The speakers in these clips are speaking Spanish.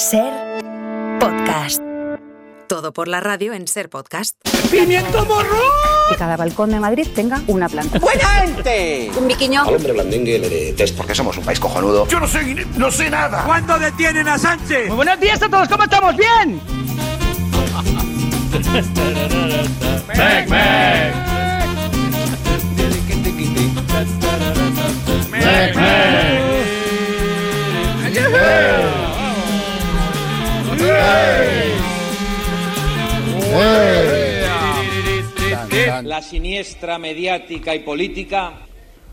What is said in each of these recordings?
Ser podcast. Todo por la radio en Ser podcast. ¡Pimiento morro! Que cada balcón de Madrid tenga una planta. ¡Buena gente! Un biquiño. Al hombre blandengue le detesto porque somos un país cojonudo. Yo no sé, no sé nada. ¿Cuándo detienen a Sánchez? Muy buenos días a todos, ¿cómo estamos? ¿Bien? Meg, Meg. La siniestra mediática y política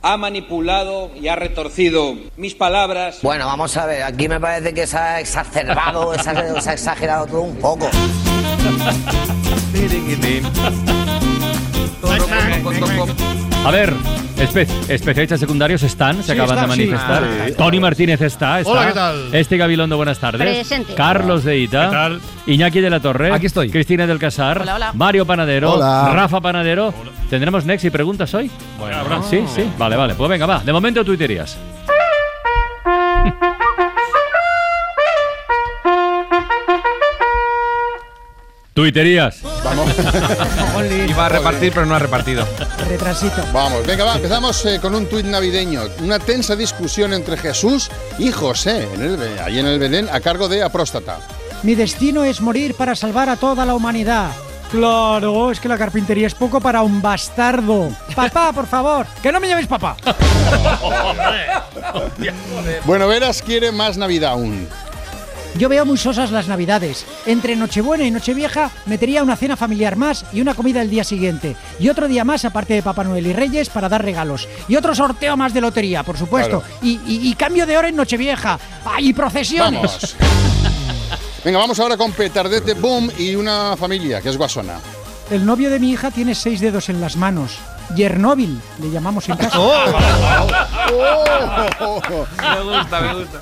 ha manipulado y ha retorcido mis palabras. Bueno, vamos a ver, aquí me parece que se ha exacerbado, se ha, se ha exagerado todo un poco. A ver, espe- especialistas secundarios están, se Sí, acaban de sí. manifestar. Sí. Tony Martínez está, está. Hola, ¿qué tal? Este Gabilondo, buenas tardes. Presente. Carlos de Ita. ¿Qué tal? Iñaki de la Torre. Aquí estoy. Cristina del Casar. Hola, hola. Mario Panadero. Hola. Rafa Panadero. ¿Tendremos Next y preguntas hoy? Bueno, sí, sí. Vale, vale. Pues venga, va. De momento tuiterías. Tuiterías. Iba a repartir, pero no ha repartido. Retrasito. Vamos, venga, va, empezamos eh, con un tuit navideño. Una tensa discusión entre Jesús y José, en el, ahí en el Belén, a cargo de Apróstata. Mi destino es morir para salvar a toda la humanidad. Claro, es que la carpintería es poco para un bastardo. Papá, por favor, que no me llaméis papá. Bueno, Veras quiere más Navidad aún. Yo veo muy sosas las navidades. Entre Nochebuena y Nochevieja metería una cena familiar más y una comida el día siguiente. Y otro día más, aparte de Papá Noel y Reyes, para dar regalos. Y otro sorteo más de lotería, por supuesto. Claro. Y, y- y cambio de hora en Nochevieja. ¡Ah, y procesiones! Vamos. Venga, vamos ahora con Petardete Boom y una familia, que es Guasona. El novio de mi hija tiene seis dedos en las manos. Yernóbil, le llamamos en casa. Oh. Me gusta, me gusta.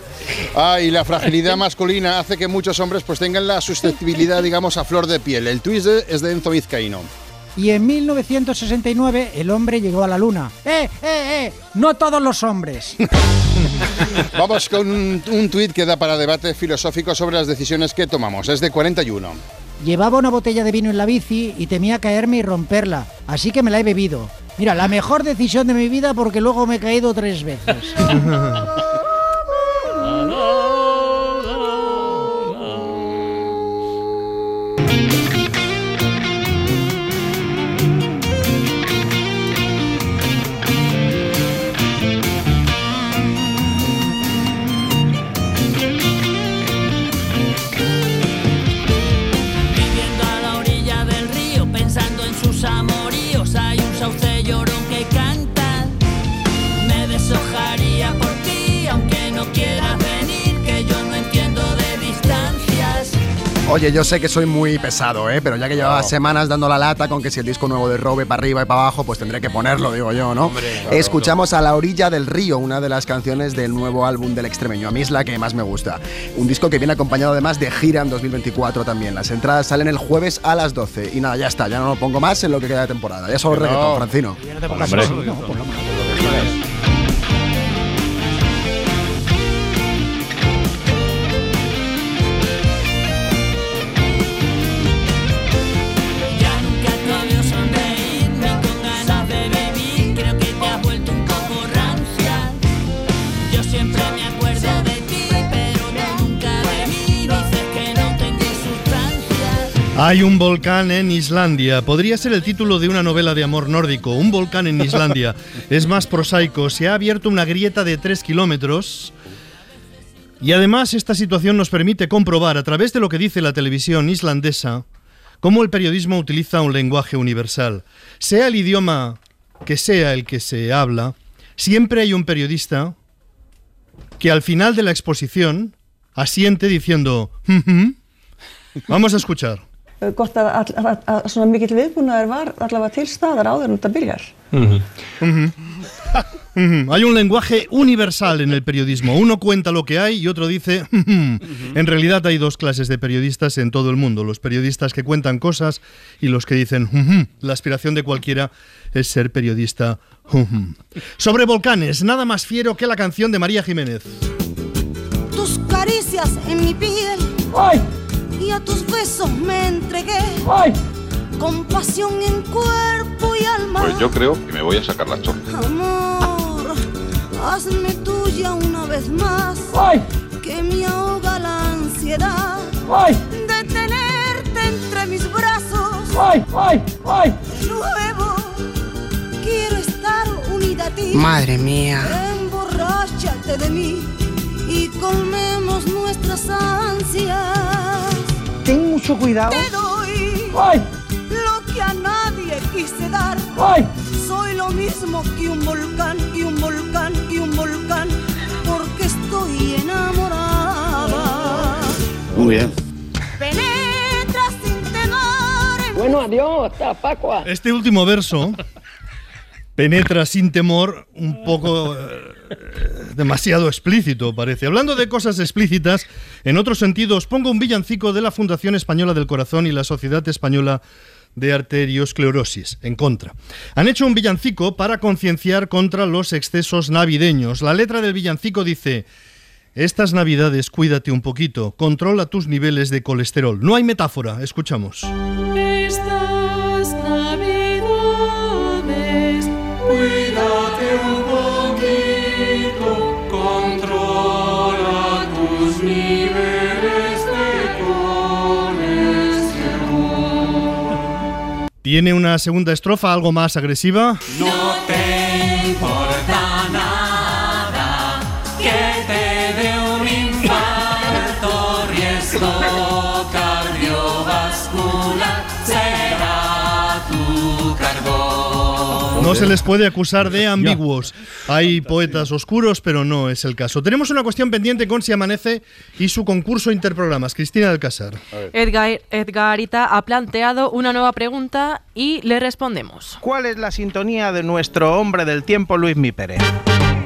Ah, y la fragilidad masculina hace que muchos hombres pues tengan la susceptibilidad, digamos, a flor de piel. El twist es de Enzo Vizcaíno. Y en 1969 el hombre llegó a la luna. ¡Eh, eh, eh! No todos los hombres. Vamos con un, un tuit que da para debate filosófico sobre las decisiones que tomamos. Es de 41. Llevaba una botella de vino en la bici y temía caerme y romperla, así que me la he bebido. Mira, la mejor decisión de mi vida porque luego me he caído tres veces. Oye, yo sé que soy muy pesado, ¿eh? Pero ya que llevaba semanas dando la lata con que si el disco nuevo de Robe para arriba y para abajo, pues tendré que ponerlo, digo yo, ¿no? Escuchamos a La Orilla del Río, una de las canciones del nuevo álbum del extremeño. A mí es la que más me gusta. Un disco que viene acompañado además de gira en 2024 también. Las entradas salen el jueves a las 12. Y nada, ya está, ya no lo pongo más en lo que queda de temporada. Ya solo no. reggaetón, Francino. Hombre. Ya Hay un volcán en Islandia. Podría ser el título de una novela de amor nórdico. Un volcán en Islandia. es más prosaico. Se ha abierto una grieta de 3 kilómetros. Y además esta situación nos permite comprobar a través de lo que dice la televisión islandesa cómo el periodismo utiliza un lenguaje universal. Sea el idioma que sea el que se habla, siempre hay un periodista que al final de la exposición asiente diciendo, vamos a escuchar. Gott að, að, að, að svona mikill viðbúnaður var allavega til staðar áður en þetta byrjar. Ujú. Ujú. Hay un lenguaje universal en el periodismo. Uno cuenta lo que hay y otro dice... "Ujú". En realidad hay dos clases de periodistas en todo el mundo. Los periodistas que cuentan cosas y los que dicen... "Ujú". La aspiración de cualquiera es ser periodista. Sobre volcanes, nada más fiero que la canción de María Jiménez. Tus caricias en mi piel y a tus besos me entregué. Con pasión en cuerpo y alma. Pues yo creo que me voy a sacar la chorra. Amor, hazme tuya una vez más. Que me ahoga la ansiedad de tenerte entre mis brazos. De nuevo, quiero estar unida a ti. Madre mía. Emborráchate de mí y colmemos nuestras ansias. Ten mucho cuidado. Te doy lo que a nadie quise dar. Soy lo mismo que un volcán, y un volcán, y un volcán, porque estoy enamorada. Muy bien. Penetra sin temor en Bueno, adiós, hasta Pascua. Este último verso penetra sin temor un poco eh, demasiado explícito, parece. Hablando de cosas explícitas, en otro sentido, os pongo un villancico de la Fundación Española del Corazón y la Sociedad Española de Arteriosclerosis, en contra. Han hecho un villancico para concienciar contra los excesos navideños. La letra del villancico dice... Estas navidades cuídate un poquito, controla tus niveles de colesterol. No hay metáfora, escuchamos. Tiene una segunda estrofa algo más agresiva. No se les puede acusar de ambiguos. Hay poetas oscuros, pero no es el caso. Tenemos una cuestión pendiente con Si Amanece y su concurso interprogramas. Cristina del Casar. Edgar, Edgarita ha planteado una nueva pregunta y le respondemos. ¿Cuál es la sintonía de nuestro hombre del tiempo, Luis Mi Pérez?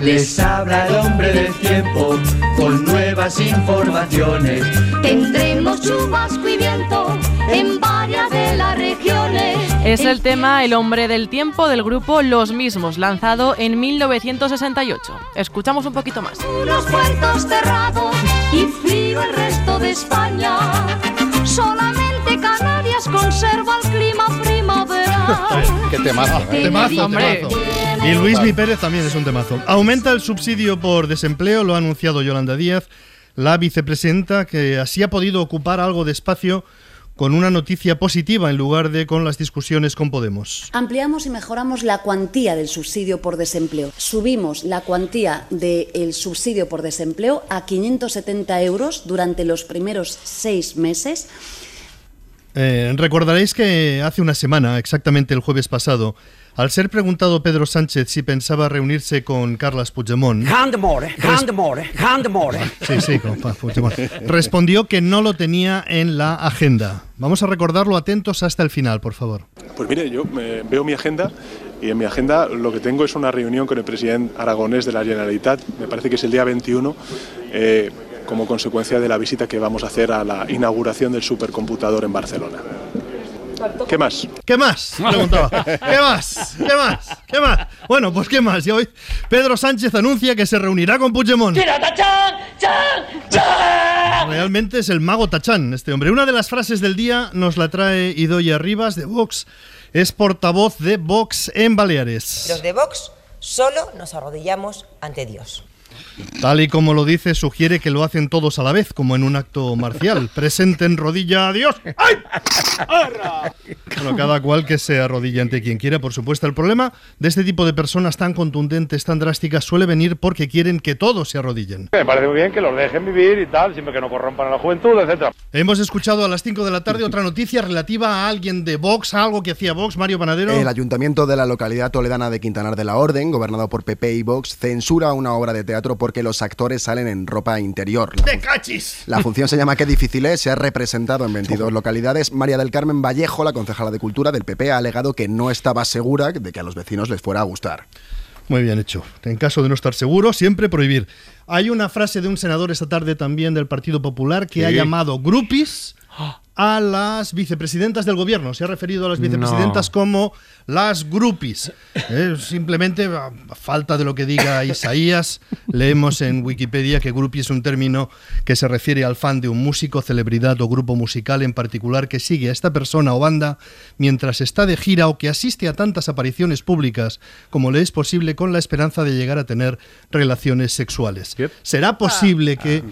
Les habla el hombre del tiempo con nuevas informaciones. Tendremos chubasco y viento en varias de las regiones. Es el tema El hombre del tiempo del grupo Los Mismos, lanzado en 1968. Escuchamos un poquito más. Unos puertos cerrados y frío el resto de España. Solamente Canarias conserva el clima primaveral. Qué temazo. ¿eh? Temazo, Hombre. temazo. Y Luis Mi Pérez también es un temazo. Aumenta el subsidio por desempleo, lo ha anunciado Yolanda Díaz, la vicepresidenta, que así ha podido ocupar algo de espacio con una noticia positiva en lugar de con las discusiones con Podemos. Ampliamos y mejoramos la cuantía del subsidio por desempleo. Subimos la cuantía del subsidio por desempleo a 570 euros durante los primeros seis meses. Eh, recordaréis que hace una semana, exactamente el jueves pasado, al ser preguntado Pedro Sánchez si pensaba reunirse con Carles Puigdemont. Sí, sí, con. Respondió que no lo tenía en la agenda. Vamos a recordarlo atentos hasta el final, por favor. Pues mire, yo eh, veo mi agenda y en mi agenda lo que tengo es una reunión con el presidente aragonés de la Generalitat, me parece que es el día 21, eh, como consecuencia de la visita que vamos a hacer a la inauguración del supercomputador en Barcelona. ¿Qué más? ¿Qué más? Preguntaba. ¿Qué más? ¿Qué más? ¿Qué más? Bueno, pues ¿qué más? Y hoy Pedro Sánchez anuncia que se reunirá con Puigdemont. tachán! ¡Chan! ¡Chan! Realmente es el mago Tachán, este hombre. Una de las frases del día nos la trae Idoia Rivas de Vox. Es portavoz de Vox en Baleares. Los de Vox solo nos arrodillamos ante Dios. Tal y como lo dice, sugiere que lo hacen todos a la vez, como en un acto marcial. Presenten rodilla a Dios. ¡Ay! Bueno, cada cual que se arrodille ante quien quiera, por supuesto. El problema de este tipo de personas tan contundentes, tan drásticas, suele venir porque quieren que todos se arrodillen. Me parece muy bien que los dejen vivir y tal, siempre que no corrompan a la juventud, etcétera. Hemos escuchado a las 5 de la tarde otra noticia relativa a alguien de Vox, a algo que hacía Vox, Mario Panadero. El ayuntamiento de la localidad toledana de Quintanar de la Orden, gobernado por PP y Vox, censura una obra de teatro porque los actores salen en ropa interior. ¡De cachis! La función se llama Qué difícil es, se ha representado en 22 localidades. María del Carmen Vallejo, la concejala de Cultura del PP, ha alegado que no estaba segura de que a los vecinos les fuera a gustar. Muy bien hecho. En caso de no estar seguro, siempre prohibir. Hay una frase de un senador esta tarde también del Partido Popular que Sí. ha llamado grupis a las vicepresidentas del gobierno. Se ha referido a las vicepresidentas como las grupis. Eh, simplemente, a falta de lo que diga Isaías, leemos en Wikipedia que grupi es un término que se refiere al fan de un músico, celebridad o grupo musical en particular que sigue a esta persona o banda mientras está de gira o que asiste a tantas apariciones públicas como le es posible con la esperanza de llegar a tener relaciones sexuales. ¿Será posible que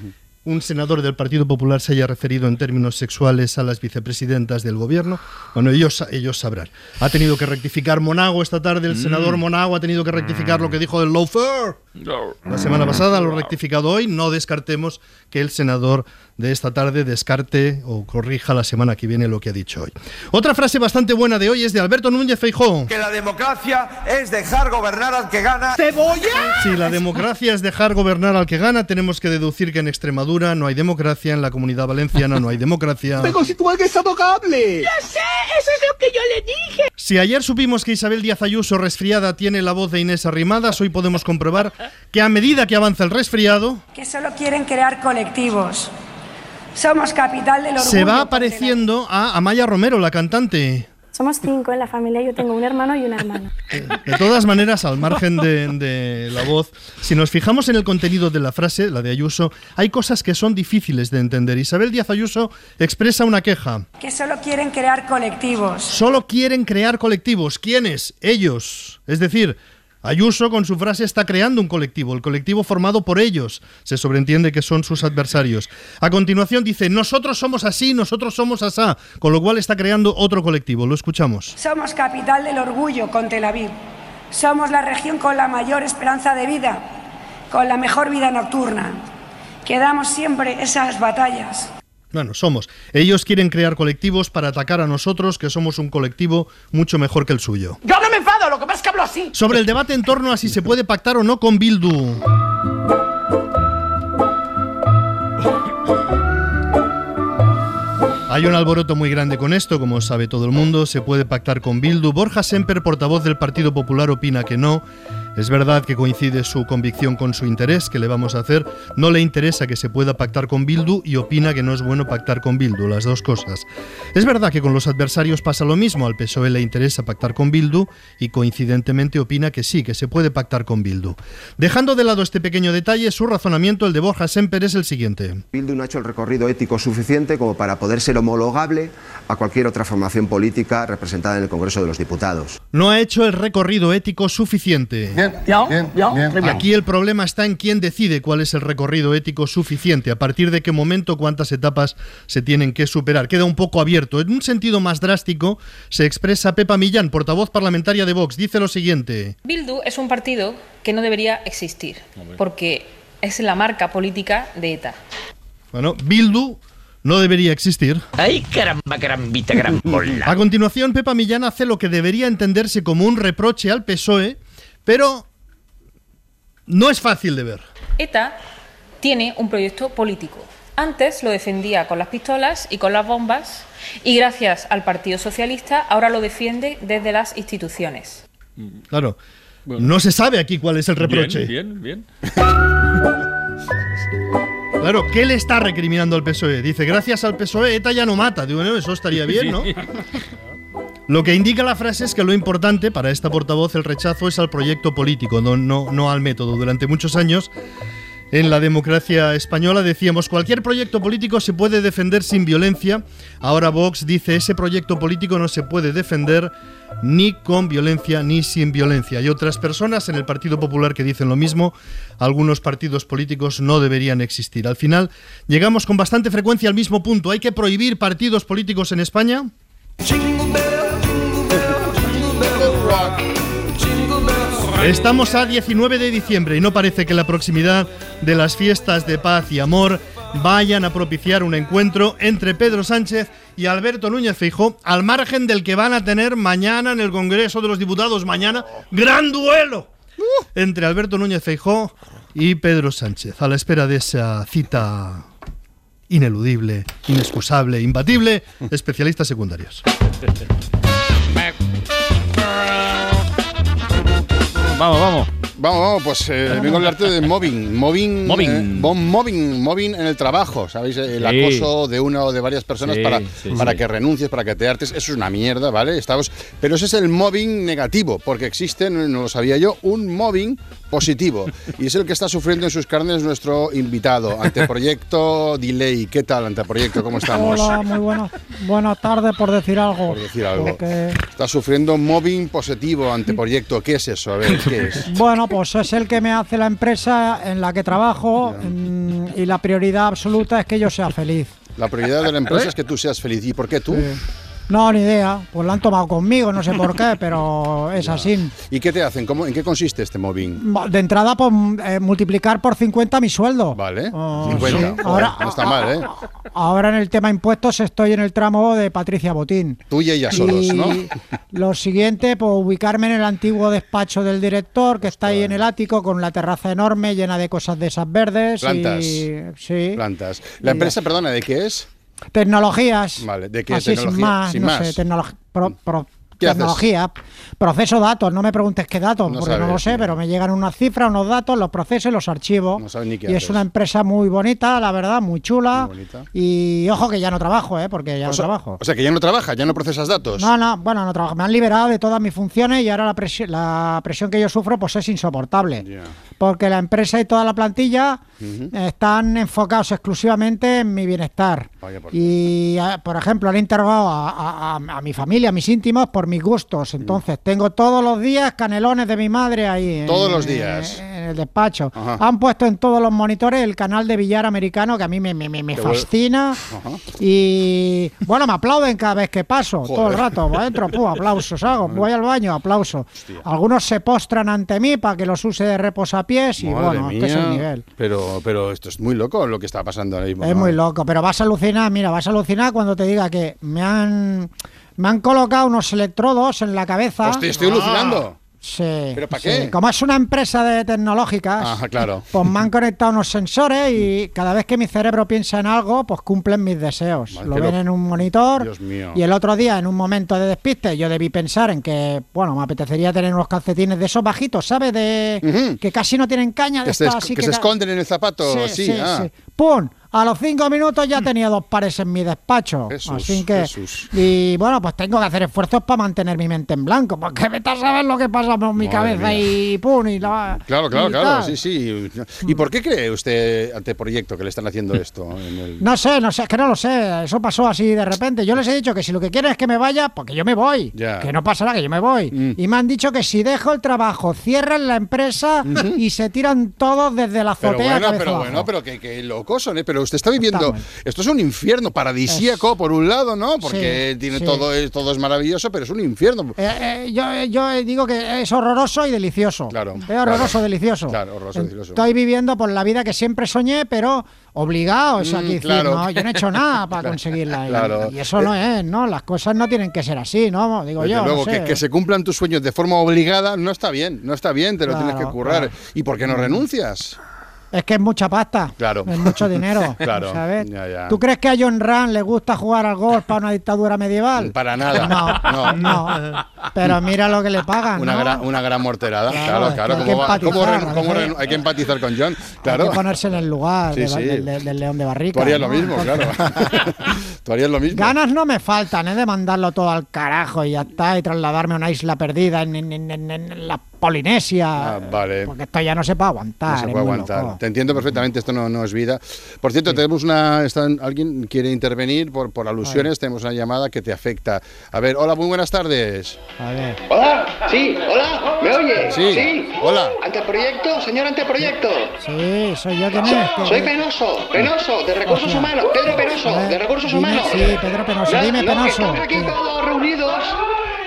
un senador del Partido Popular se haya referido en términos sexuales a las vicepresidentas del gobierno? Bueno, ellos, ellos sabrán. Ha tenido que rectificar Monago esta tarde, el Mm. senador Monago ha tenido que rectificar lo que dijo del lawfare. La semana pasada lo rectificado hoy. No descartemos que el senador de esta tarde descarte o corrija la semana que viene lo que ha dicho hoy. Otra frase bastante buena de hoy es de Alberto Núñez Feijóo. Que la democracia es dejar gobernar al que gana. ¡Cebolla! Si la democracia es dejar gobernar al que gana, tenemos que deducir que en Extremadura no hay democracia, en la comunidad valenciana no hay democracia. ¡Me constituye que es intocable! ¡Ya sé! ¡Eso es lo que yo le dije! Si ayer supimos que Isabel Díaz Ayuso resfriada tiene la voz de Inés Arrimadas, hoy podemos comprobar que a medida que avanza el resfriado, que solo quieren crear colectivos. Somos capital del orgullo. se va apareciendo a Amaya Romero, la cantante. Somos cinco en la familia, yo tengo un hermano y una hermana. De todas maneras, al margen de, de la voz, si nos fijamos en el contenido de la frase, la de Ayuso, hay cosas que son difíciles de entender. Isabel Díaz Ayuso expresa una queja. Que solo quieren crear colectivos. Solo quieren crear colectivos. ¿Quiénes? Ellos. Es decir, Ayuso con su frase está creando un colectivo, el colectivo formado por ellos. Se sobreentiende que son sus adversarios. A continuación dice, nosotros somos así, nosotros somos asá, con lo cual está creando otro colectivo. Lo escuchamos. Somos capital del orgullo con Tel Aviv. Somos la región con la mayor esperanza de vida, con la mejor vida nocturna. Que damos siempre esas batallas. Bueno, somos. Ellos quieren crear colectivos para atacar a nosotros, que somos un colectivo mucho mejor que el suyo. Yo no me enfado, lo que pasa es que hablo así. Sobre el debate en torno a si se puede pactar o no con Bildu. Hay un alboroto muy grande con esto, como sabe todo el mundo. Se puede pactar con Bildu. Borja Semper, portavoz del Partido Popular, opina que no. Es verdad que coincide su convicción con su interés, que le vamos a hacer. No le interesa que se pueda pactar con Bildu y opina que no es bueno pactar con Bildu, las dos cosas. Es verdad que con los adversarios pasa lo mismo. Al PSOE le interesa pactar con Bildu y coincidentemente opina que sí, que se puede pactar con Bildu. Dejando de lado este pequeño detalle, su razonamiento, el de Borja Semper, es el siguiente. Bildu no ha hecho el recorrido ético suficiente como para poder ser homologable a cualquier otra formación política representada en el Congreso de los Diputados. No ha hecho el recorrido ético suficiente. Aquí el problema está en quién decide cuál es el recorrido ético suficiente, a partir de qué momento, cuántas etapas se tienen que superar. Queda un poco abierto. En un sentido más drástico, se expresa Pepa Millán, portavoz parlamentaria de Vox. Dice lo siguiente. Bildu es un partido que no debería existir, porque es la marca política de ETA. Bueno, Bildu no debería existir. ¡Ay, caramba, carambita, carambola! A continuación, Pepa Millán hace lo que debería entenderse como un reproche al PSOE, pero no es fácil de ver. ETA tiene un proyecto político. Antes lo defendía con las pistolas y con las bombas, y gracias al Partido Socialista ahora lo defiende desde las instituciones. Claro. No se sabe aquí cuál es el reproche. Bien, bien, bien. Claro, ¿qué le está recriminando al PSOE? Dice, gracias al PSOE, ETA ya no mata. Digo, bueno, eso estaría bien, ¿no? Lo que indica la frase es que lo importante para esta portavoz, el rechazo, es al proyecto político, no, al método. Durante muchos años, en la democracia española decíamos, cualquier proyecto político se puede defender sin violencia. Ahora Vox dice, ese proyecto político no se puede defender ni con violencia ni sin violencia. Hay otras personas en el Partido Popular que dicen lo mismo. Algunos partidos políticos no deberían existir. Al final, llegamos con bastante frecuencia al mismo punto. ¿Hay que prohibir partidos políticos en España? Estamos a 19 de diciembre y no parece que la proximidad de las fiestas de paz y amor vayan a propiciar un encuentro entre Pedro Sánchez y Alberto Núñez Feijóo, al margen del que van a tener mañana en el Congreso de los Diputados. Mañana, gran duelo entre Alberto Núñez Feijóo y Pedro Sánchez, a la espera de esa cita ineludible, inexcusable, imbatible, especialistas secundarios. Vamos, vamos. Vamos, vamos, pues eh, vengo a hablarte de mobbing. Mobbing. Mobbing. eh, bon- mobbing, mobbing en el trabajo, ¿sabéis? El Sí. acoso de una o de varias personas Sí, para, sí, para sí. que renuncies, para que te hartes. Eso es una mierda, ¿vale? Estamos, pero ese es el mobbing negativo, porque existe, no no lo sabía yo, un mobbing positivo. Y es el que está sufriendo en sus carnes nuestro invitado. Anteproyecto Delay. ¿Qué tal, Anteproyecto? ¿Cómo estamos? Hola, muy buenas, buenas tardes por decir algo. Por decir algo. Porque, Está sufriendo mobbing positivo, Anteproyecto. ¿Qué es eso? A ver, ¿qué es? bueno, pues es el que me hace la empresa en la que trabajo mm, y la prioridad absoluta es que yo sea feliz. La prioridad de la empresa es que tú seas feliz. ¿Y por qué tú? No, ni idea. Pues la han tomado conmigo, no sé por qué, pero es así. ¿Y qué te hacen? ¿Cómo, ¿En qué consiste este mobbing? De entrada, pues eh, multiplicar por 50 mi sueldo. Vale. Oh, 50. sí. Joder, Ahora- no está mal, ¿eh? Ahora en el tema impuestos estoy en el tramo de Patricia Botín. Tú y ella solos, Y ¿no? Lo siguiente, pues ubicarme en el antiguo despacho del director, que está ahí en el ático, con la terraza enorme, llena de cosas de esas verdes. Plantas. Y, sí. Plantas. La empresa, perdona, ¿de qué es? Tecnologías. Vale, ¿de qué Así tecnología? sin más, Sin no más. sé, tecnolog- pro- pro- ¿Qué haces? tecnología, proceso datos, no me preguntes qué datos, No porque no lo sé, pero me llegan unas cifras, unos datos, los proceso y los archivo. No sabes ni qué y es una empresa muy bonita, la verdad, muy chula. Y ojo que ya no trabajo, ¿eh? porque ya O no sea, trabajo. o sea, que ya no trabajas, ya no procesas datos. No, no, bueno, no trabajo. Me han liberado de todas mis funciones y ahora la, presi- la presión que yo sufro pues es insoportable. Porque la empresa y toda la plantilla están enfocados exclusivamente en mi bienestar. Vaya por Y, eh, por ejemplo, han interrogado a, a- a- a mi familia, a mis íntimos, por mis gustos. Entonces, tengo todos los días canelones de mi madre ahí. Todos los días. En el despacho. Ajá. Han puesto en todos los monitores el canal de billar americano que a mí me, me- me- fascina. Ajá. Y bueno, me aplauden cada vez que paso, todo el Joder. rato. Adentro, pu, aplausos hago. Voy al baño, aplauso. Algunos se postran ante mí para que los use de reposapiés y Madre bueno, es que es el mía. nivel. Pero, pero esto es muy loco lo que está pasando ahora mismo. Es ¿no? muy loco, pero vas a alucinar, mira, vas a alucinar cuando te diga que me han me han colocado unos electrodos en la cabeza. Hostia, estoy alucinando. Sí. ¿Pero para sí. qué? Como es una empresa de tecnológicas, Ajá, claro. pues me han conectado unos sensores y cada vez que mi cerebro piensa en algo, pues cumplen mis deseos. Lo ven lo- en un monitor Dios mío. y el otro día, en un momento de despiste, yo debí pensar en que, bueno, me apetecería tener unos calcetines de esos bajitos, ¿sabes? De que casi no tienen caña, de Que se, estas así que se esconden en el zapato, Sí, sí. sí, ah. sí. ¡Pum! A los cinco minutos ya tenía dos pares en mi despacho. Jesús, Así que. Jesús. Y bueno, pues tengo que hacer esfuerzos para mantener mi mente en blanco. Porque vete a saber lo que pasa por mi Madre cabeza mía. y pum, y la. Claro, claro, y claro, tal. sí, sí. ¿Y por qué cree usted ante proyecto que le están haciendo esto? en el- No sé, no sé, es que no lo sé. Eso pasó así de repente. Yo les he dicho que si lo que quieren es que me vaya, porque yo me voy. Ya. Mm. Que no pasará, que yo me voy. Y me han dicho que si dejo el trabajo, cierran la empresa y se tiran todos desde la Pero azotea. bueno, pero abajo. bueno, pero que, que locos son, ¿eh? Pero usted está viviendo. Esto es un infierno paradisíaco, por un lado, ¿no? Porque Sí, tiene sí. todo, es, todo es maravilloso, pero es un infierno. Eh, eh, yo, yo digo que es horroroso y delicioso. Claro. Es horroroso, claro. delicioso. Claro, horroroso, delicioso. Estoy viviendo por la vida que siempre soñé, pero obligado. O sea, Mm, que decir, claro. no, yo no he hecho nada para conseguirla. Y- claro. Y, eso no es, ¿no? Las cosas no tienen que ser así, ¿no? Digo Desde yo. no luego, sé. que, que se cumplan tus sueños de forma obligada no está bien, no está bien, te lo tienes que currar. ¿Y por qué no renuncias? Es que es mucha pasta. Claro. Es mucho dinero. Claro, ¿sabes? ya, ya. ¿Tú crees que a John Rand le gusta jugar al golf para una dictadura medieval? Para nada. No, no. Pero mira lo que le pagan. Una, ¿no? gran, una gran morterada. Claro, Claro, es claro. que hay ¿Cómo que hay que empatizar con John. Hay Claro. que ponerse en el lugar Sí, de- sí. del, del- del león de barrica. Tú harías lo mismo, claro. Tú harías lo mismo. Ganas no me faltan, ¿eh? De mandarlo todo al carajo y ya está, y trasladarme a una isla perdida en, en- en- en- en la Polinesia. Ah, vale. Porque esto ya no se puede aguantar. No se puede aguantar. loco. Te entiendo perfectamente, esto no, no es vida. Por cierto, tenemos una. están- ¿Alguien quiere intervenir por, por alusiones? Tenemos una llamada que te afecta. A ver, hola, muy buenas tardes. A ver. Hola, sí, hola, ¿me oye? Sí, hola. Anteproyecto, señor Anteproyecto. Sí, soy yo que- Soy Penoso, Penoso, de Recursos Hostia. Humanos, Pedro Penoso, de Recursos dime- Humanos. Sí, Pedro Penoso, dime los que Penoso. estamos aquí todos reunidos,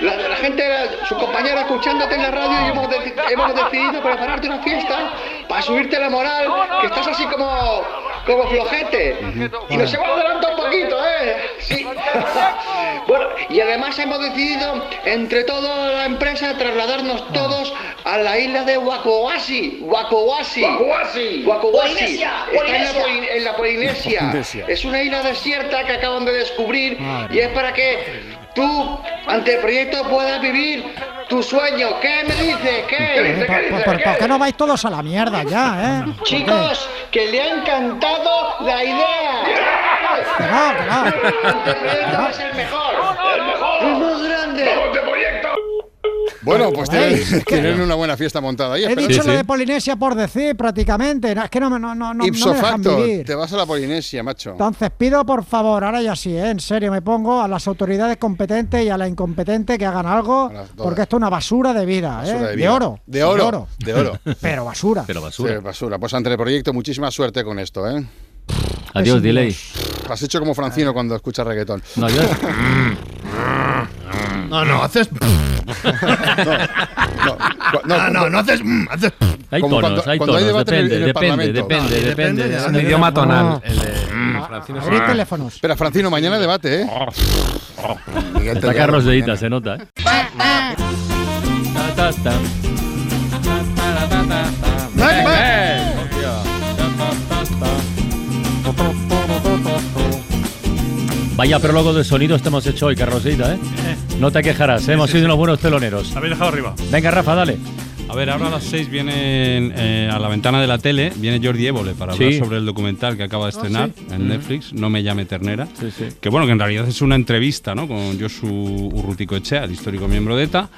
la, la gente, su compañera escuchándote en la radio y hemos, deci- hemos decidido prepararte una fiesta para subirte la moral, que estás así como, como flojete. Y nos hemos adelantado un poquito, ¿eh? Sí. bueno, y además hemos decidido, entre toda la empresa, trasladarnos todos a la isla de Wacoasi. Wacoasi. Wacoasi. Wacoasi. Polinesia, Está en la, en la Polinesia. Polinesia. Es una isla desierta que acaban de descubrir Madre y es para que tú, ante el proyecto, puedas vivir tu sueño. ¿Qué me dices? ¿Qué? Eh, ¿Por, por- por- por qué no vais todos a la mierda ya, eh? Chicos, que le ha encantado la idea. Que no, que no. Este proyecto es el mejor. El mejor. Bueno, pues tienen, tienen una buena fiesta montada ahí. He espera. dicho lo de Polinesia por decir prácticamente. No, es que no, me- no, no, no, Ipso me dejan facto, vivir. te vas a la Polinesia, macho. Entonces pido por favor, ahora ya sí, ¿eh? en serio, me pongo a las autoridades competentes y a la incompetente que hagan algo, porque esto es una basura de vida, ¿eh? De, vida. oro. De oro. De oro. Pero basura. Pero basura. Sí, basura. Pues ante el proyecto, muchísima suerte con esto, ¿eh? Adiós, delay. Has hecho como Francino cuando escucha reggaetón. No, yo- No, no, haces. No, no, no mm, haces Hay tonos, hay tonos, depende, depende, depende, No, depende. Es un idioma tonal. Abrid teléfonos. Espera, Francino, mañana debate, ¿eh? Está Carlos se nota, ¿eh? Vaya prólogo de sonidos te hemos hecho hoy, Carlosita, ¿eh? No te quejarás, ¿eh? hemos sido unos buenos teloneros. Habéis dejado arriba. Venga, Rafa, dale. A ver, ahora a las 6 viene eh, a la ventana de la tele, viene Jordi Évole para hablar Sí. sobre el documental que acaba de estrenar sí. en Mm. Netflix, No me llame ternera. Que bueno, que en realidad es una entrevista, ¿no? Con Josu Urruticoechea, el histórico miembro de ETA.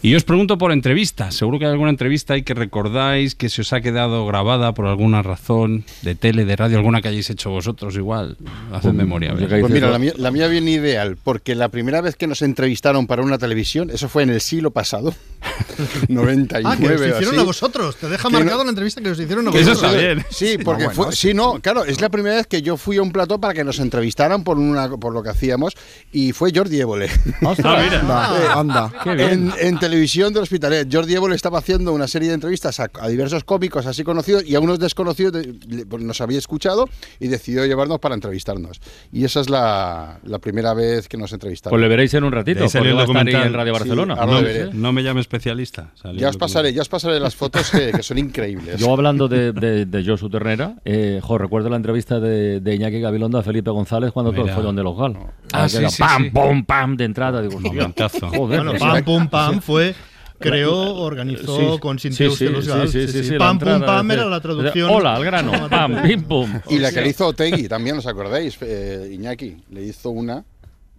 Y yo os pregunto por entrevistas. Seguro que hay alguna entrevista ahí que recordáis que se os ha quedado grabada por alguna razón, de tele, de radio, alguna que hayáis hecho vosotros igual. Haced memoria. a ver. Pues mira, la mía, la mía viene ideal, porque la primera vez que nos entrevistaron para una televisión, eso fue en el siglo pasado, 99 Ah, que os hicieron así. a vosotros. Te deja Que no- marcado la entrevista que os hicieron a eso vosotros. está bien. Sí, porque No, bueno, fue, sí, no, claro, es la primera vez que yo fui a un plató para que nos entrevistaran por una por lo que hacíamos y fue Jordi Évole. Ah, mira. Anda, Eh, anda. Qué bien. En, en televisión del Hospitalet, Jordi Évole estaba haciendo una serie de entrevistas a, a diversos cómicos así conocidos y a unos desconocidos de- le- pues nos había escuchado y decidió llevarnos para entrevistarnos. Y esa es la, la primera vez que nos entrevistaron. Pues le veréis en un ratito, porque el documental. en Radio Sí, Barcelona. ahora No, lo veré. no me llame especialista. Ya os pasaré, ya os pasaré las fotos que, que son increíbles. Yo hablando de, de, de Josu Ternera, eh, jo, recuerdo la entrevista de, de Iñaki Gabilondo a Felipe González cuando todo el follón de los gal. Ah, sí, sí, pam, sí. pum, pam, de entrada. Digo, hostia, Momentazo. joder, Bueno, pam, sí. pum, pam Sí. Fue. Creó, organizó, Sí, consintió sí, usted sí, los sí, gal. sí, sí, sí, Pam, pum, pam era la traducción. Hola, al grano, pam, pim, pum. Y la que le hizo Otegui, también os acordáis, eh, Iñaki, le hizo una.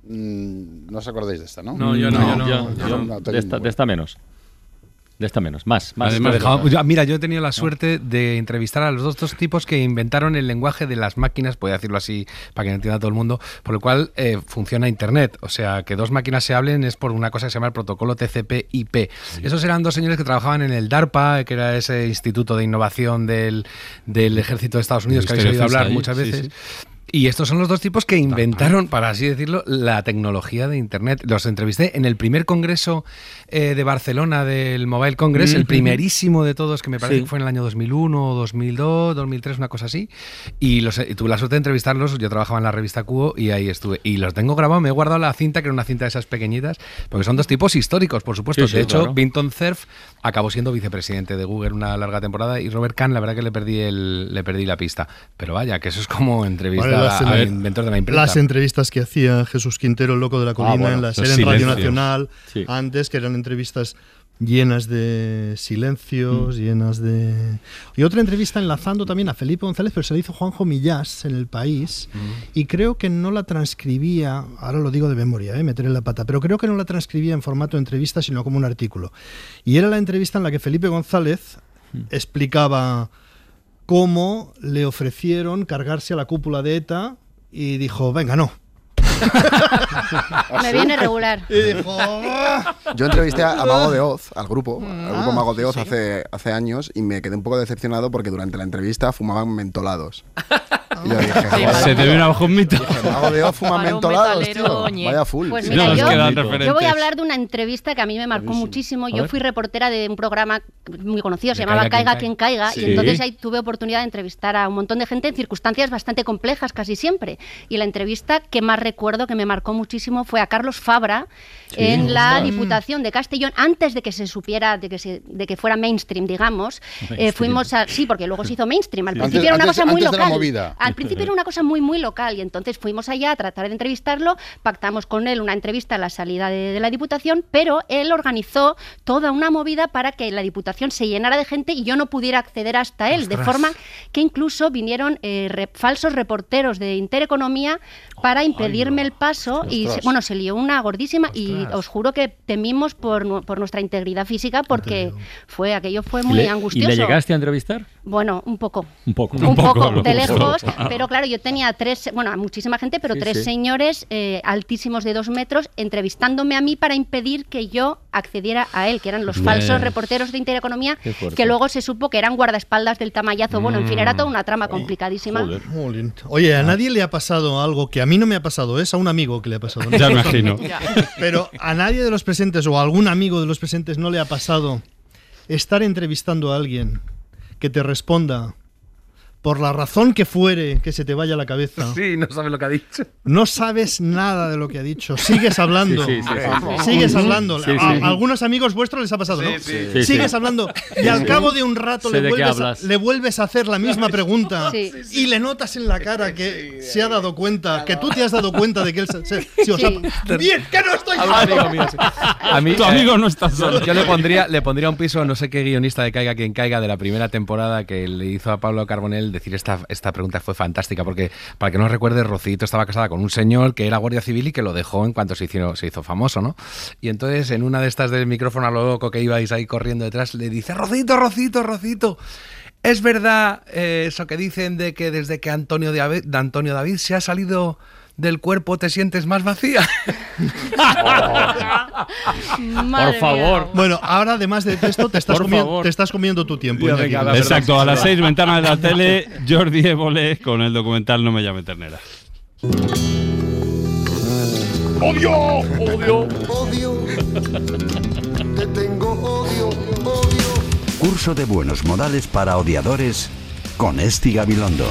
mm, no os acordáis de esta, ¿no? No, yo no, yo no. Yo- yo- No, de, esta, de esta menos. De esta menos. Más, más. Además, yo- mira, yo he tenido la suerte de entrevistar a los dos, dos tipos que inventaron el lenguaje de las máquinas, voy a decirlo así para que lo entienda todo el mundo, por el cual eh, funciona Internet. O sea, que dos máquinas se hablen es por una cosa que se llama el protocolo TCP/IP. Esos eran dos señores que trabajaban en el DARPA, que era ese instituto de innovación del, del ejército de Estados Unidos que habéis oído hablar muchas sí, veces. Y estos son los dos tipos que inventaron, para así decirlo, la tecnología de Internet. Los entrevisté en el primer congreso eh, de Barcelona del Mobile Congress, el primerísimo de todos, que me parece Sí. que fue en el año 2001, 2002, 2003, una cosa así. Y, los, y tuve la suerte de entrevistarlos. Yo trabajaba en la revista Cubo y ahí estuve. Y los tengo grabados. Me he guardado la cinta, que era una cinta de esas pequeñitas, porque son dos tipos históricos, por supuesto. Sí, sí, de hecho, claro. Vinton Cerf acabó siendo vicepresidente de Google una larga temporada y Robert Kahn, la verdad que le perdí, el, le perdí la pista. Pero vaya, que eso es como entrevistar Bueno, las- a- al inventor de la imprenta. Las entrevistas que hacía Jesús Quintero, el loco de la colina, bueno, en la serie en Radio. Nacional, Sí. antes, que eran entrevistas llenas de silencios, Mm. llenas de... Y otra entrevista enlazando también a Felipe González, pero se la hizo Juanjo Millás en El País, Mm. y creo que no la transcribía, ahora lo digo de memoria, ¿eh? meter en la pata, pero creo que no la transcribía en formato de entrevista, sino como un artículo. Y era la entrevista en la que Felipe González Mm. explicaba cómo le ofrecieron cargarse a la cúpula de ETA y dijo, venga, no. Me viene regular. Y dijo, "Ah". Yo entrevisté a, Mago de Oz, al grupo, al Ah, grupo Mago de Oz hace, hace años y me quedé un poco decepcionado porque durante la entrevista fumaban mentolados. Y yo. Se te viene abajo un mito. Dije, Mago de Oz fuma Para un mentolados, metalero, tío. ñe. Vaya full. Pues Sí. mira, yo, quedan yo voy a hablar de una entrevista que a mí me marcó muchísimo. Yo fui reportera de un programa muy conocido, se De llamaba Caiga Caiga quien quien caiga, Sí. y entonces ahí tuve oportunidad de entrevistar a un montón de gente en circunstancias bastante complejas casi siempre. Y la entrevista que más recuerdo, que me marcó muchísimo, fue a Carlos Fabra Sí. en la. Diputación de Castellón, antes de que se supiera, de que, se, de que fuera mainstream, digamos. Eh, fuimos a... Sí, porque luego se hizo mainstream. Al principio era una antes- cosa muy local. al principio era una cosa muy, muy local y entonces fuimos allá a tratar de entrevistarlo, pactamos con él una entrevista a la salida de, de la Diputación, pero él organizó toda una movida para que la Diputación se llenara de gente y yo no pudiera acceder hasta él, de forma que incluso vinieron eh, re- falsos reporteros de Intereconomía para impedirme el paso y Ostras. bueno, se lió una gordísima y os juro que temimos por, por nuestra integridad física porque fue aquello fue ¿Y muy le- ¿Y angustioso. le llegaste a entrevistar? Bueno, un poco. Un poco. Un, poco, de lejos, pero claro, yo tenía tres, bueno, a muchísima gente, pero Sí, tres sí. señores eh, altísimos de dos metros entrevistándome a mí para impedir que yo accediera a él, que eran los falsos reporteros de Intereconomía, que luego se supo que eran guardaespaldas del tamallazo. Bueno, en fin, era toda una trama complicadísima. Jolín. Oye, a nadie le ha pasado algo que a mí no me ha pasado, es a un amigo que le ha pasado. ¿no? Ya me imagino. Pero a nadie de los presentes o a algún amigo de los presentes no le ha pasado estar entrevistando a alguien que te responda por la razón que fuere que se te vaya la cabeza. Sí, no sabes lo que ha dicho. No sabes nada de lo que ha dicho. Sigues hablando. Sí, sí, sí. Sigues hablando. Sí, A, sí. a algunos amigos vuestros les ha pasado, ¿no? Sí, sí. Sí, Sigues sí. hablando y al cabo de un rato le vuelves, a, le vuelves a hacer la misma pregunta Sí. y le notas en la cara que se ha dado cuenta, que tú te has dado cuenta de que él se... se- sí, o sea, bien, que no estoy A un amigo mío, sí. A mí, Tu eh, amigo no está yo- solo. Yo le pondría, le pondría un piso, no sé qué guionista de Caiga quien caiga de la primera temporada que le hizo a Pablo Carbonell decir esta, esta pregunta fue fantástica, porque para que no recuerde, Rocito estaba casada con un señor que era guardia civil y que lo dejó en cuanto se hizo, se hizo famoso, ¿no? Y entonces en una de estas del micrófono a lo loco que ibais ahí corriendo detrás, le dice, Rocito, Rocito, Rocito. ¿Es verdad eh, eso que dicen de que desde que Antonio de Antonio David se ha salido del cuerpo te sientes más vacía? Madre mía. Bueno, ahora además de esto te estás, Por comi- favor. te estás comiendo tu tiempo. Ya, Iñaki. venga, la Exacto, a las seis, ventana de la tele, Jordi Évole con el documental No me llame ternera. ¡Odio! ¡Odio! ¡Odio! Te tengo odio, odio. Curso de buenos modales para odiadores con Esti Gabilondo.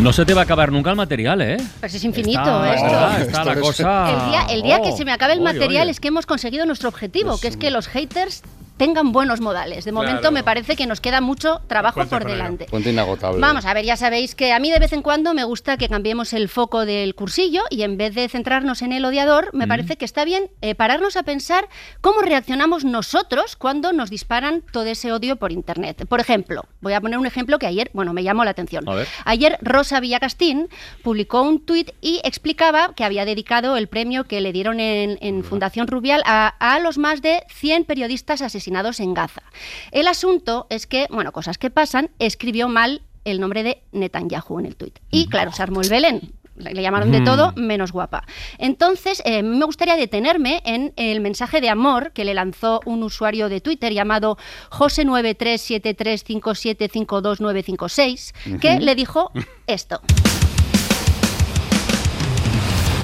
No se te va a acabar nunca el material, ¿eh? Pues es infinito Está- esto. está- está la cosa- El día, el día que Oh, se me acabe el oye, material oye. es que hemos conseguido nuestro objetivo, que es que los haters tengan buenos modales. De momento Claro. me parece que nos queda mucho trabajo por delante. Fuente inagotable. Vamos a ver, ya sabéis que a mí de vez en cuando me gusta que cambiemos el foco del cursillo y en vez de centrarnos en el odiador, me Mm. parece que está bien eh, pararnos a pensar cómo reaccionamos nosotros cuando nos disparan todo ese odio por Internet. Por ejemplo, voy a poner un ejemplo que ayer, bueno, me llamó la atención. A ver. Ayer Rosa Villacastín publicó un tuit y explicaba que había dedicado el premio que le dieron en, en Fundación Rubial a, a los más de 100 periodistas asesinados en Gaza. El asunto es que, bueno, cosas que pasan, escribió mal el nombre de Netanyahu en el tuit. Y claro, se armó el Belén. Le llamaron de todo menos guapa. Entonces, eh, me gustaría detenerme en el mensaje de amor que le lanzó un usuario de Twitter llamado Jose93735752956, que Ujú. le dijo esto.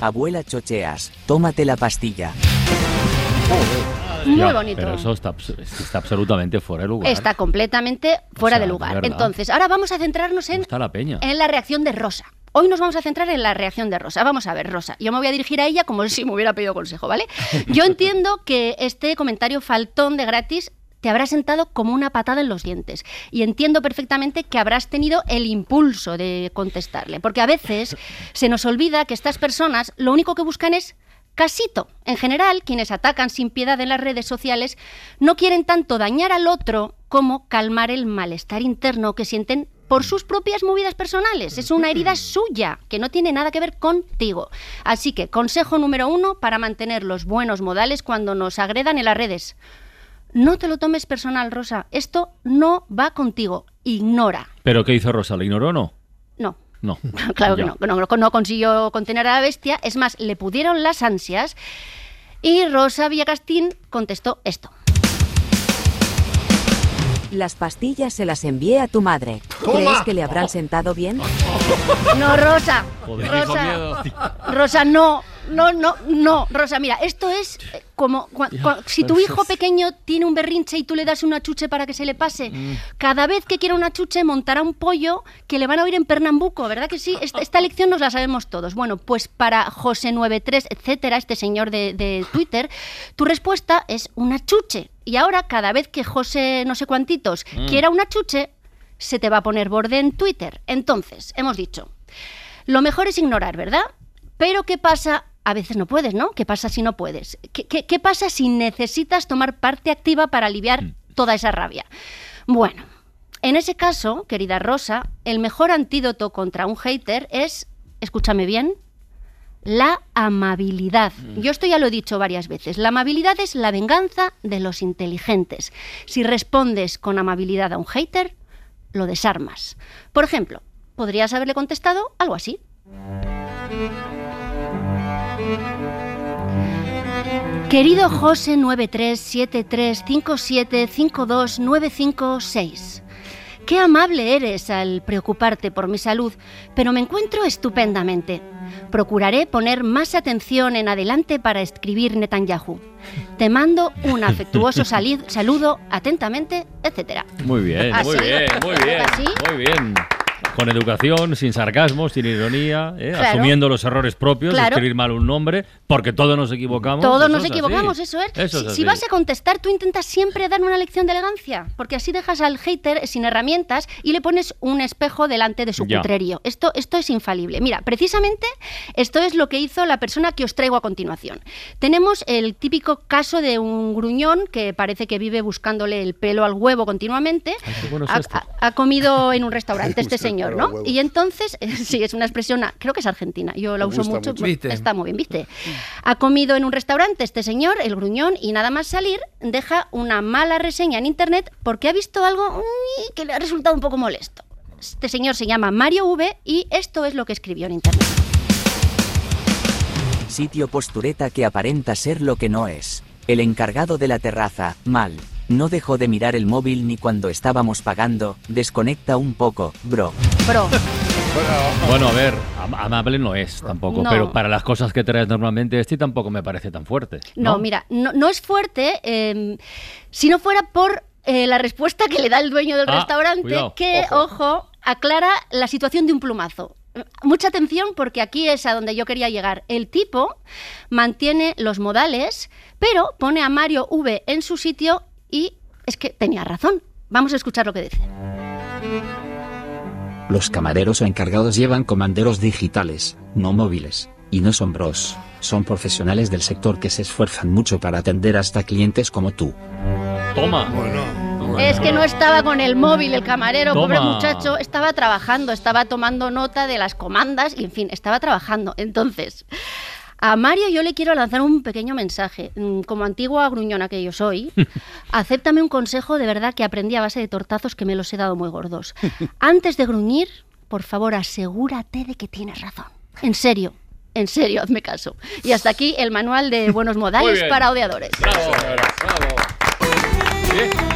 Abuela chocheas, tómate la pastilla. Muy Ya, bonito. Pero eso está, abs- está absolutamente fuera de lugar. Está completamente fuera O sea, de lugar. Entonces, ahora vamos a centrarnos en, Está la peña. en la reacción de Rosa. Hoy nos vamos a centrar en la reacción de Rosa. Vamos a ver, Rosa. Yo me voy a dirigir a ella como si me hubiera pedido consejo, ¿vale? Yo entiendo que este comentario faltón de gratis te habrá sentado como una patada en los dientes. Y entiendo perfectamente que habrás tenido el impulso de contestarle. Porque a veces se nos olvida que estas personas lo único que buscan es casito. En general, quienes atacan sin piedad en las redes sociales no quieren tanto dañar al otro como calmar el malestar interno que sienten por sus propias movidas personales. Es una herida suya que no tiene nada que ver contigo. Así que, consejo número uno para mantener los buenos modales cuando nos agredan en las redes. No te lo tomes personal, Rosa. Esto no va contigo. Ignora. ¿Pero qué hizo Rosa? ¿Le ignoró o no? No. Claro que no, no, consiguió contener a la bestia. Es más, le pudieron las ansias y Rosa Villacastín contestó esto. Las pastillas se las envié a tu madre. Toma. ¿Crees que le habrán sentado bien? No, Rosa. Joder, Rosa. Rosa, no. No, no, no. Rosa, mira, esto es eh, como cua- cua- si tu hijo pequeño tiene un berrinche y tú le das una chuche para que se le pase. Cada vez que quiera una chuche montará un pollo que le van a oír en Pernambuco, ¿verdad que sí? Esta, esta lección nos la sabemos todos. Bueno, pues para José93, etcétera, este señor de, de Twitter, tu respuesta es una chuche. Y ahora, cada vez que José no sé cuantitos Mm. quiera una chuche, se te va a poner borde en Twitter. Entonces, hemos dicho, lo mejor es ignorar, ¿verdad? Pero ¿qué pasa? A veces no puedes, ¿no? ¿Qué pasa si no puedes? ¿Qué, qué- qué pasa si necesitas tomar parte activa para aliviar toda esa rabia? Bueno, en ese caso, querida Rosa, el mejor antídoto contra un hater es, escúchame bien, la amabilidad. Yo esto ya lo he dicho varias veces. La amabilidad es la venganza de los inteligentes. Si respondes con amabilidad a un hater, lo desarmas. Por ejemplo, podrías haberle contestado algo así. Querido José 93735752956. Qué amable eres al preocuparte por mi salud, pero me encuentro estupendamente. Procuraré poner más atención en adelante para escribir Netanyahu. Te mando un afectuoso saludo, atentamente, etcétera. Muy bien, ¿Así? muy bien, muy bien. ¿Así? Muy bien. Con educación, sin sarcasmo, sin ironía, ¿eh? Claro. asumiendo los errores propios Claro. escribir mal un nombre, porque todos nos equivocamos. Todos nos es así. equivocamos, eso es. Eso si, es si así. vas a contestar, tú intentas siempre dar una lección de elegancia, porque así dejas al hater sin herramientas y le pones un espejo delante de su Ya. cutrerío. Esto, esto es infalible. Mira, precisamente esto es lo que hizo la persona que os traigo a continuación. Tenemos el típico caso de un gruñón que parece que vive buscándole el pelo al huevo continuamente. bueno ha, comido en un restaurante este el señor, ¿no? Y entonces, sí, es una expresión, creo que es argentina, yo la Me uso mucho, mucho. pues, Viste. está muy bien, ¿viste? Ha comido en un restaurante este señor, el gruñón, y nada más salir deja una mala reseña en internet porque ha visto algo que le ha resultado un poco molesto. Este señor se llama Mario V y esto es lo que escribió en internet. Sitio postureta que aparenta ser lo que no es. El encargado de la terraza, mal. No dejó de mirar el móvil ni cuando estábamos pagando. Desconecta un poco, bro. Bro. Bueno, a ver, am- amable no es tampoco, No. pero para las cosas que traes normalmente, este tampoco me parece tan fuerte. No, mira, no, no es fuerte eh, si no fuera por eh, la respuesta que le da el dueño del Ah, restaurante, cuidado. que, Ojo. ojo. aclara la situación de un plumazo. Mucha atención porque aquí es a donde yo quería llegar. El tipo mantiene los modales, pero pone a Mario V en su sitio y es que tenía razón. Vamos a escuchar lo que dice. Los camareros o encargados llevan comanderos digitales, no móviles, y no son bros, son profesionales del sector que se esfuerzan mucho para atender hasta clientes como tú. Toma. Es que no estaba con el móvil el camarero, pobre muchacho, estaba trabajando, estaba tomando nota de las comandas y en fin, estaba trabajando. Entonces, a Mario yo le quiero lanzar un pequeño mensaje. Mm, Como antigua gruñona que yo soy, acéptame un consejo de verdad que aprendí a base de tortazos que me los he dado muy gordos. Antes de gruñir, por favor, asegúrate de que tienes razón. En serio. En serio, hazme caso. Y hasta aquí el manual de buenos modales para odiadores. Bravo, bravo. There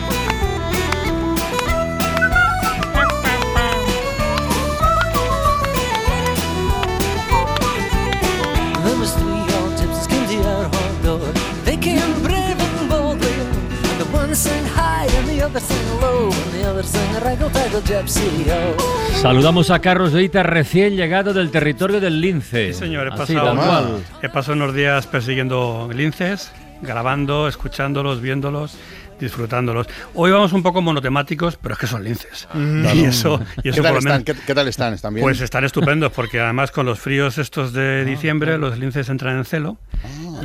Saludamos a Carlos Deita, recién llegado del territorio del lince. Sí, señor, he Así, pasado, he pasado unos días persiguiendo linces, grabando, escuchándolos, viéndolos, disfrutándolos. Hoy vamos un poco monotemáticos, pero es que son linces. Y eso, y eso ¿Qué tal por lo están? menos- ¿Qué, qué tal están? ¿Están bien? Pues están estupendos, porque además con los fríos estos de diciembre, los linces entran en celo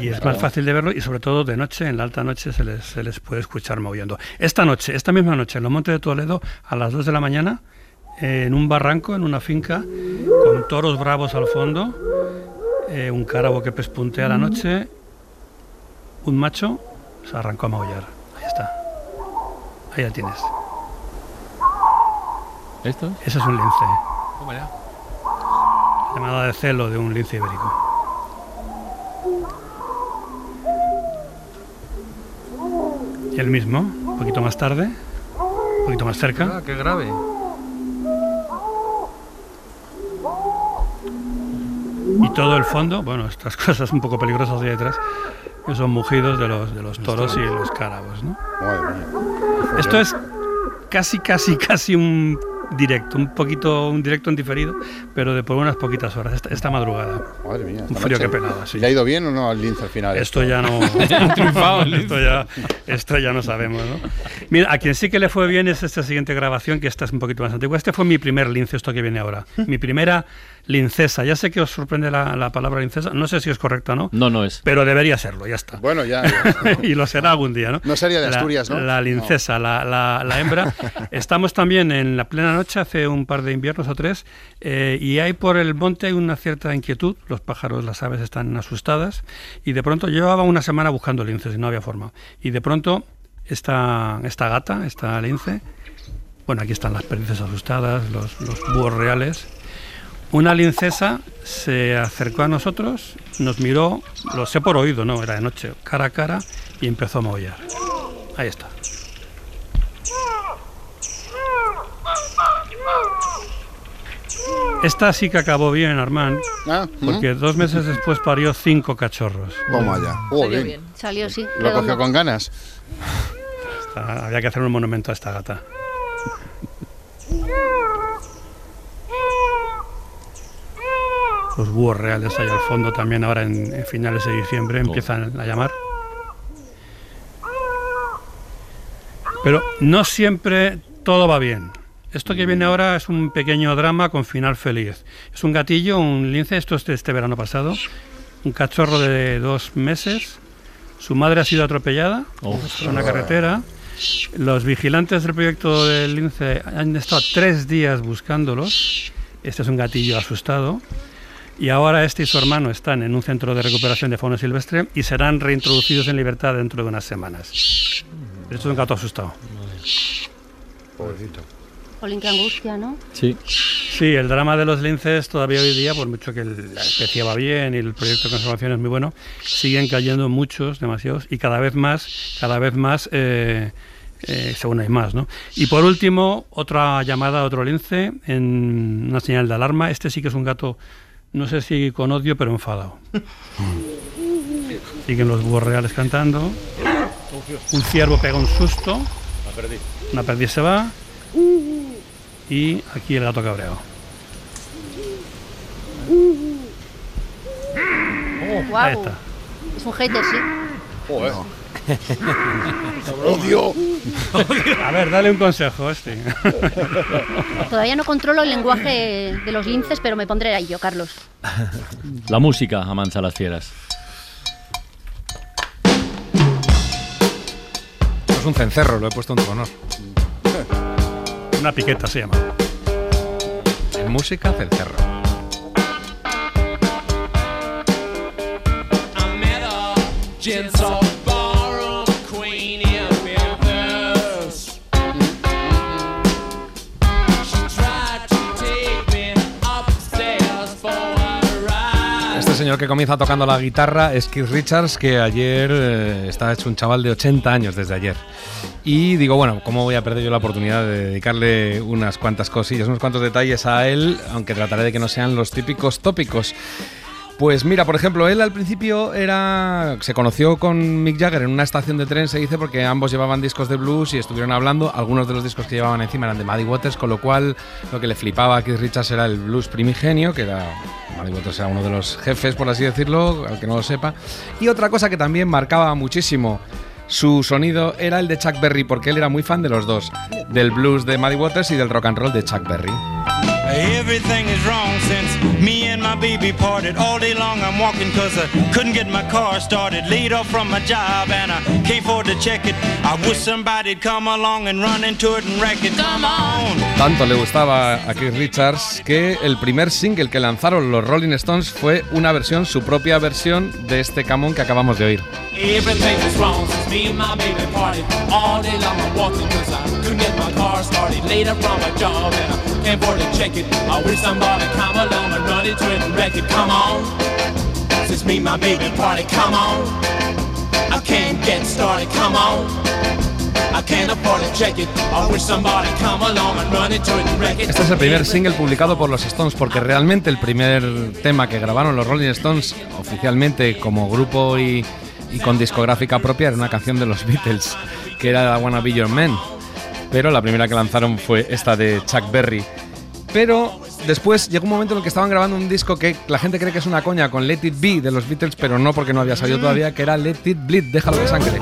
y es más fácil de verlo y sobre todo de noche, en la alta noche, se les, se les puede escuchar moviendo. Esta noche, esta misma noche, en los Montes de Toledo, a las 2 de la mañana, en un barranco, en una finca, con toros bravos al fondo, eh, un cárabo que pespuntea a la noche, un macho se arrancó a maullar. Ahí ya tienes. ¿Esto? Ese es un lince. Llamada de celo de un lince ibérico. Y el mismo, un poquito más tarde, un poquito más cerca. Ah, qué grave. Y todo el fondo, bueno, estas cosas un poco peligrosas de detrás, que son mugidos de los, de los toros y los cárabos, ¿no? Esto es casi, casi, casi un, directo, un poquito, un directo en diferido, pero de por unas poquitas horas, esta, esta madrugada. Madre mía. Un frío noche. que pelada, sí. ¿Le ha ido bien o no al lince al final? Esto ya no. Esto, ya, esto ya no sabemos, ¿no? Mira, a quien sí que le fue bien es esta siguiente grabación, que esta es un poquito más antigua. Este fue mi primer lince, esto que viene ahora. Mi primera lincesa. Ya sé que os sorprende la, la palabra lincesa. No sé si es correcta o no. No, no es. Pero debería serlo, ya está. Bueno, ya. y lo será algún día, ¿no? No sería de La- Asturias, ¿no? La lincesa, la, la- la hembra. Estamos también en la plena noche, hace un par de inviernos o tres, eh, y hay por el monte hay una cierta inquietud. Los pájaros, las aves están asustadas, y de pronto llevaba una semana buscando linces y no había forma. Y de pronto esta, esta gata, esta lince, bueno, aquí están las perdices asustadas, los, los búhos reales. Una lincesa se acercó a nosotros, nos miró, lo sé por oído, no, era de noche, cara a cara, y empezó a maullar. Ahí está. Esta sí que acabó bien, Armand, porque dos meses después parió cinco cachorros. Toma ya. Joder. bien. Salió, sí. Lo redondo. cogió con ganas. Está- había que hacer un monumento a esta gata. Los búhos reales ahí al fondo también ahora en, en finales de diciembre empiezan a llamar. Pero no siempre todo va bien. Esto que viene ahora es un pequeño drama con final feliz. Es un gatillo, un lince, esto es de este verano pasado, un cachorro de dos meses. Su madre ha sido atropellada en una carretera. Los vigilantes del proyecto del lince han estado tres días buscándolos. Este es un gatillo asustado. Y ahora este y su hermano están en un centro de recuperación de fauna silvestre y serán reintroducidos en libertad dentro de unas semanas. Esto es un gato asustado. Pobrecito. Jolín, qué angustia, ¿no? Sí. Sí, el drama de los linces todavía hoy día, por mucho que la especie va bien y el proyecto de conservación es muy bueno, siguen cayendo muchos, demasiados, y cada vez más, cada vez más, eh, eh, según hay más, ¿no? Y por último, otra llamada a otro lince en una señal de alarma. Este sí que es un gato, no sé si con odio, pero enfadado. Siguen los búhos reales cantando. Un ciervo pega un susto. Una perdiz se va. Y aquí el gato cabreado. Guau. Ahí está. Es un hater, sí. Joder. Odio. A ver, dale un consejo, este. Todavía no controlo el lenguaje de los linces, pero me pondré ahí yo, Carlos. La música amansa las fieras. Esto es un cencerro, lo he puesto en tu honor. Una piqueta se llama. Música, cencerro. Ride. Este señor que comienza tocando la guitarra es Keith Richards, que ayer eh, está hecho un chaval de 80 años desde ayer. Y digo, bueno, ¿cómo voy a perder yo la oportunidad de dedicarle unas cuantas cosillas, unos cuantos detalles a él, aunque trataré de que no sean los típicos tópicos? Pues mira, por ejemplo, él al principio era se conoció con Mick Jagger en una estación de tren, se dice, porque ambos llevaban discos de blues y estuvieron hablando. Algunos de los discos que llevaban encima eran de Muddy Waters, con lo cual lo que le flipaba a Keith Richards era el blues primigenio, que era Muddy Waters era uno de los jefes, por así decirlo, al que no lo sepa. Y otra cosa que también marcaba muchísimo su sonido era el de Chuck Berry, porque él era muy fan de los dos, del blues de Muddy Waters y del rock and roll de Chuck Berry. Everything is wrong since me and my baby parted. All day long I'm walking cause I couldn't get my car started. Laid off from my job and I can't afford to check it. I wish somebody'd come along and run into it and wreck it. Come on! Tanto le gustaba a Keith Richards que el primer single que lanzaron los Rolling Stones fue una versión, su propia versión de este camón que acabamos de oír. Everything is wrong since me and my baby parted. All day long I'm walking cause I I wish somebody come along run it. Come on. Since me my baby parted, come on. I can't get started, come on. I can't afford to check it. I wish somebody come along. Este es el primer single publicado por los Stones porque realmente el primer tema que grabaron los Rolling Stones oficialmente como grupo y, y con discográfica propia era una canción de los Beatles que era I Wanna Be Your Man. Pero la primera que lanzaron fue esta de Chuck Berry. Pero después llegó un momento en el que estaban grabando un disco que la gente cree que es una coña con Let It Be de los Beatles, pero no porque no había salido todavía, que era Let It Bleed, déjalo de sangre.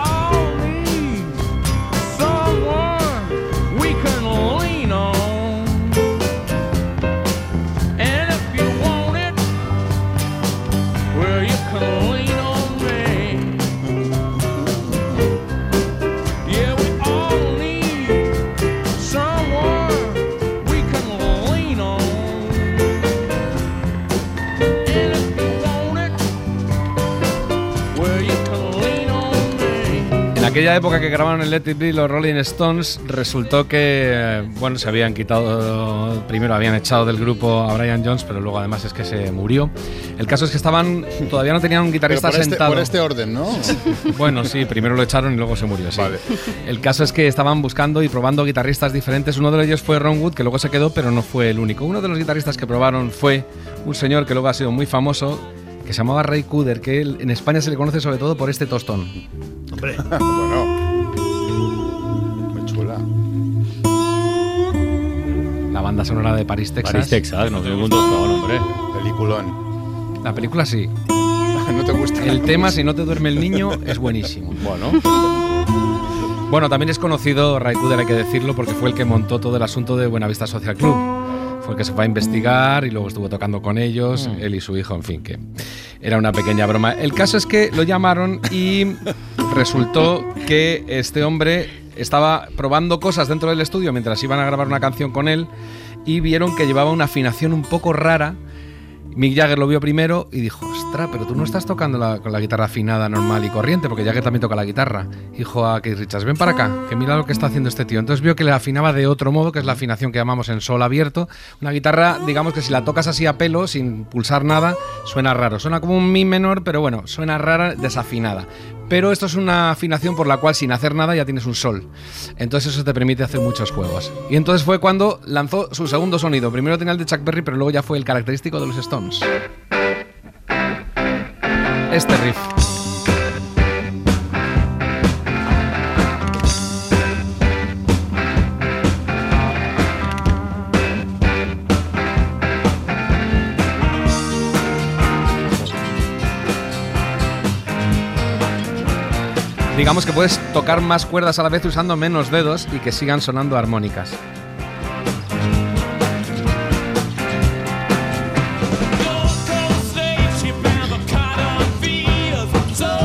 Aquella época que grabaron el Let It Be los Rolling Stones, resultó que, eh, bueno, se habían quitado, primero habían echado del grupo a Brian Jones, pero luego además es que se murió. El caso es que estaban, todavía no tenían un guitarrista Pero por este- sentado. por este orden, ¿no? Bueno, sí, primero lo echaron y luego se murió, sí. El caso es que estaban buscando y probando guitarristas diferentes. Uno de ellos fue Ron Wood, que luego se quedó, pero no fue el único. Uno de los guitarristas que probaron fue un señor que luego ha sido muy famoso, que se llamaba Ray Cooder, que él- en España se le conoce sobre todo por este tostón. Hombre. bueno. Muy chula. La banda sonora de París, Texas. París, Texas, no tengo un tostón, hombre. Peliculón. La película sí. ¿No te gusta? El tema, si no te duerme el niño, es buenísimo. Bueno. Bueno, también es conocido Ray Cooder, hay que decirlo, porque fue el que montó todo el asunto de Buenavista Social Club. Fue el que se fue a investigar y luego estuvo tocando con ellos, Mm. él y su hijo, en fin, que era una pequeña broma. El caso es que lo llamaron y resultó que este hombre estaba probando cosas dentro del estudio mientras iban a grabar una canción con él y vieron que llevaba una afinación un poco rara. Mick Jagger lo vio primero y dijo, ostras, pero tú no estás tocando la- con la guitarra afinada normal y corriente, porque Jagger también toca la guitarra. Dijo a Keith Richards, ven para acá, que mira lo que está haciendo este tío. Entonces vio que le afinaba de otro modo, que es la afinación que llamamos en sol abierto. Una guitarra, digamos que si la tocas así a pelo, sin pulsar nada, suena raro. Suena como un mi menor, pero bueno, suena rara, desafinada. Pero esto es una afinación por la cual sin hacer nada ya tienes un sol. Entonces eso te permite hacer muchos juegos. Y entonces fue cuando lanzó su segundo sonido. Primero tenía el de Chuck Berry, pero luego ya fue el característico de los Stones. Este riff. Digamos que puedes tocar más cuerdas a la vez usando menos dedos y que sigan sonando armónicas.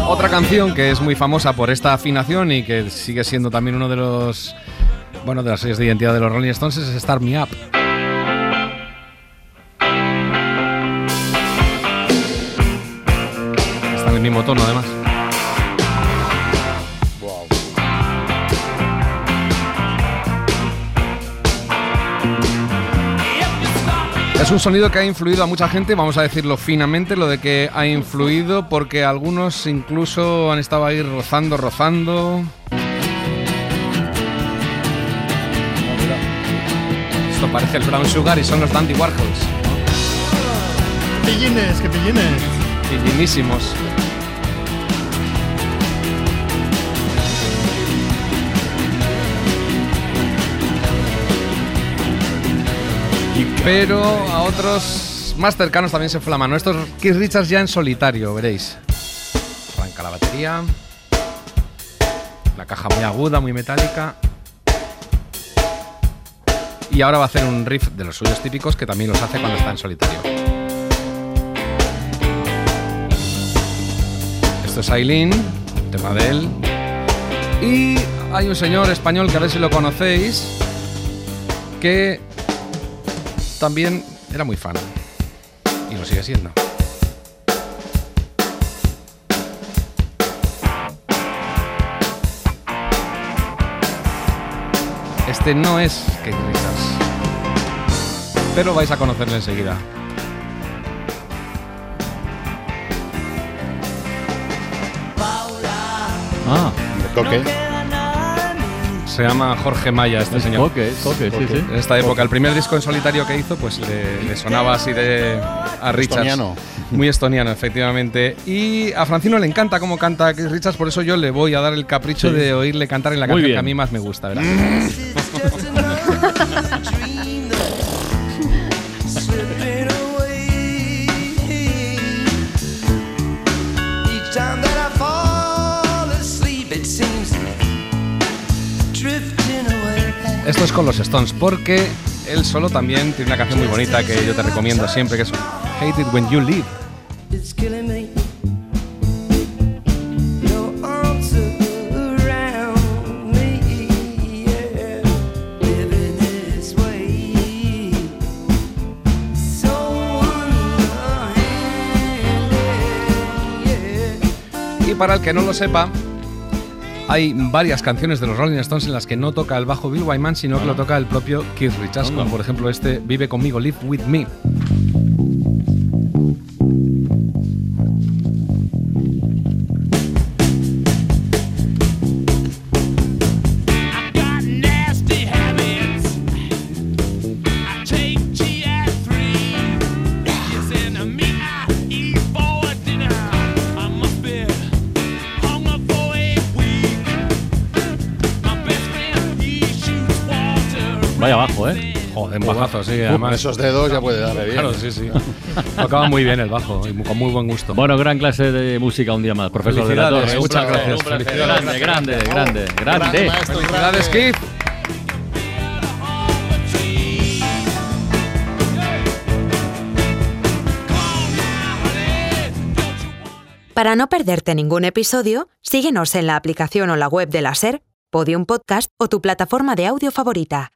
Otra canción que es muy famosa por esta afinación y que sigue siendo también uno de los bueno de las series de identidad de los Rolling Stones es Start Me Up. Está en el mismo tono además. Es un sonido que ha influido a mucha gente, vamos a decirlo finamente, lo de que ha influido porque algunos incluso han estado ahí rozando, rozando. Esto parece el Brown Sugar y son los Dandy Warhols. Pillines, que pillines. Pillinísimos. Pero a otros más cercanos también se fue la mano. Estos Keith Richards ya en solitario, veréis. Arranca la batería. La caja muy aguda, muy metálica. Y ahora va a hacer un riff de los suyos típicos que también los hace cuando está en solitario. Esto es Aileen, tema de él. Y hay un señor español que a ver si lo conocéis, que también era muy fan. Y lo sigue siendo. Este no es Keith Richards. Pero vais a conocerle enseguida. Ah, Coque. Se llama Jorge Maya este Es señor. Coque, Coque, sí, sí. En esta época, el primer disco en solitario que hizo, pues le, le sonaba así de a Richards. Estoniano. Muy estoniano, efectivamente. Y a Francino le encanta cómo canta Richards, por eso yo le voy a dar el capricho Sí. de oírle cantar en la canción que a mí más me gusta, ¿verdad? Esto es con los Stones, porque él solo también tiene una canción muy bonita que yo te recomiendo siempre, que es Hate It When You Leave. Y para el que no lo sepa, hay varias canciones de los Rolling Stones en las que no toca el bajo Bill Wyman, sino que lo toca el propio Keith Richards, como por ejemplo este Vive conmigo, Live with Me. ¿Eh? Un bajazo, sí, además. esos dedos ya puede darle bien. Claro, sí, sí. Tocaba muy bien el bajo y con muy buen gusto. Bueno, gran clase de música un día más, profesor de la Felicidades, Torre. muchas gracias. Grande, grande, grande, grande. Felicidades, Keith. Para no perderte ningún episodio, síguenos en la aplicación o la web de la SER, Podium Podcast o tu plataforma de audio favorita.